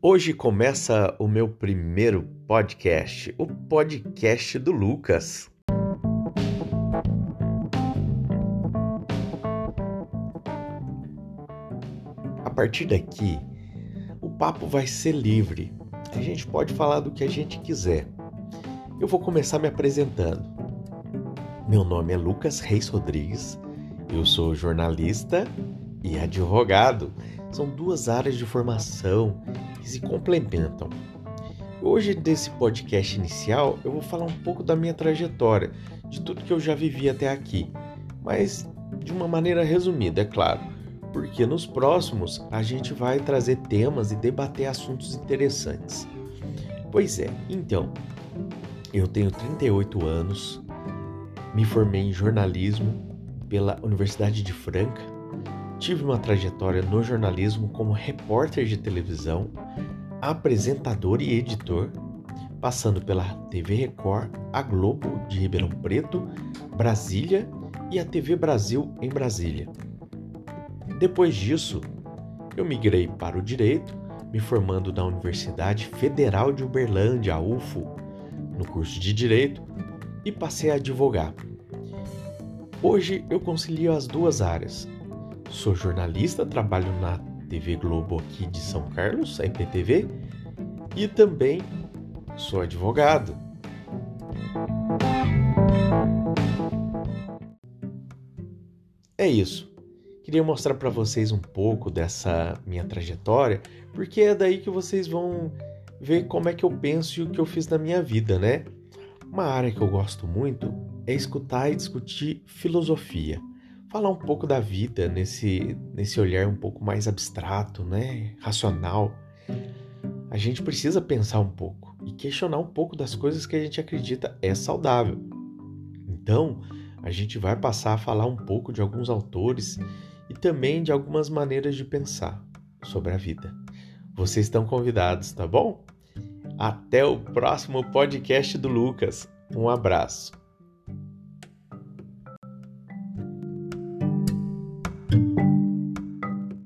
Hoje começa o meu primeiro podcast, o podcast do Lucas. A partir daqui, o papo vai ser livre. A gente pode falar do que a gente quiser. Eu vou começar me apresentando. Meu nome é Lucas Reis Rodrigues, eu sou jornalista e advogado. São duas áreas de formação que se complementam. Hoje, nesse podcast inicial, eu vou falar um pouco da minha trajetória, de tudo que eu já vivi até aqui, mas de uma maneira resumida, é claro, porque nos próximos a gente vai trazer temas e debater assuntos interessantes. Pois é, então, eu tenho 38 anos, me formei em jornalismo pela Universidade de Franca Tive uma trajetória no jornalismo como repórter de televisão, apresentador e editor, passando pela TV Record, a Globo de Ribeirão Preto, Brasília e a TV Brasil em Brasília. Depois disso, eu migrei para o direito, me formando na Universidade Federal de Uberlândia, a UFO, no curso de direito, e passei a advogar. Hoje eu concilio as duas áreas, Sou jornalista, trabalho na TV Globo aqui de São Carlos, a IPTV, e também sou advogado. É isso. Queria mostrar para vocês um pouco dessa minha trajetória, porque é daí que vocês vão ver como é que eu penso e o que eu fiz na minha vida, né? Uma área que eu gosto muito é escutar e discutir filosofia falar um pouco da vida nesse, nesse olhar um pouco mais abstrato, né? racional. A gente precisa pensar um pouco e questionar um pouco das coisas que a gente acredita é saudável. Então, a gente vai passar a falar um pouco de alguns autores e também de algumas maneiras de pensar sobre a vida. Vocês estão convidados, tá bom? Até o próximo podcast do Lucas. Um abraço.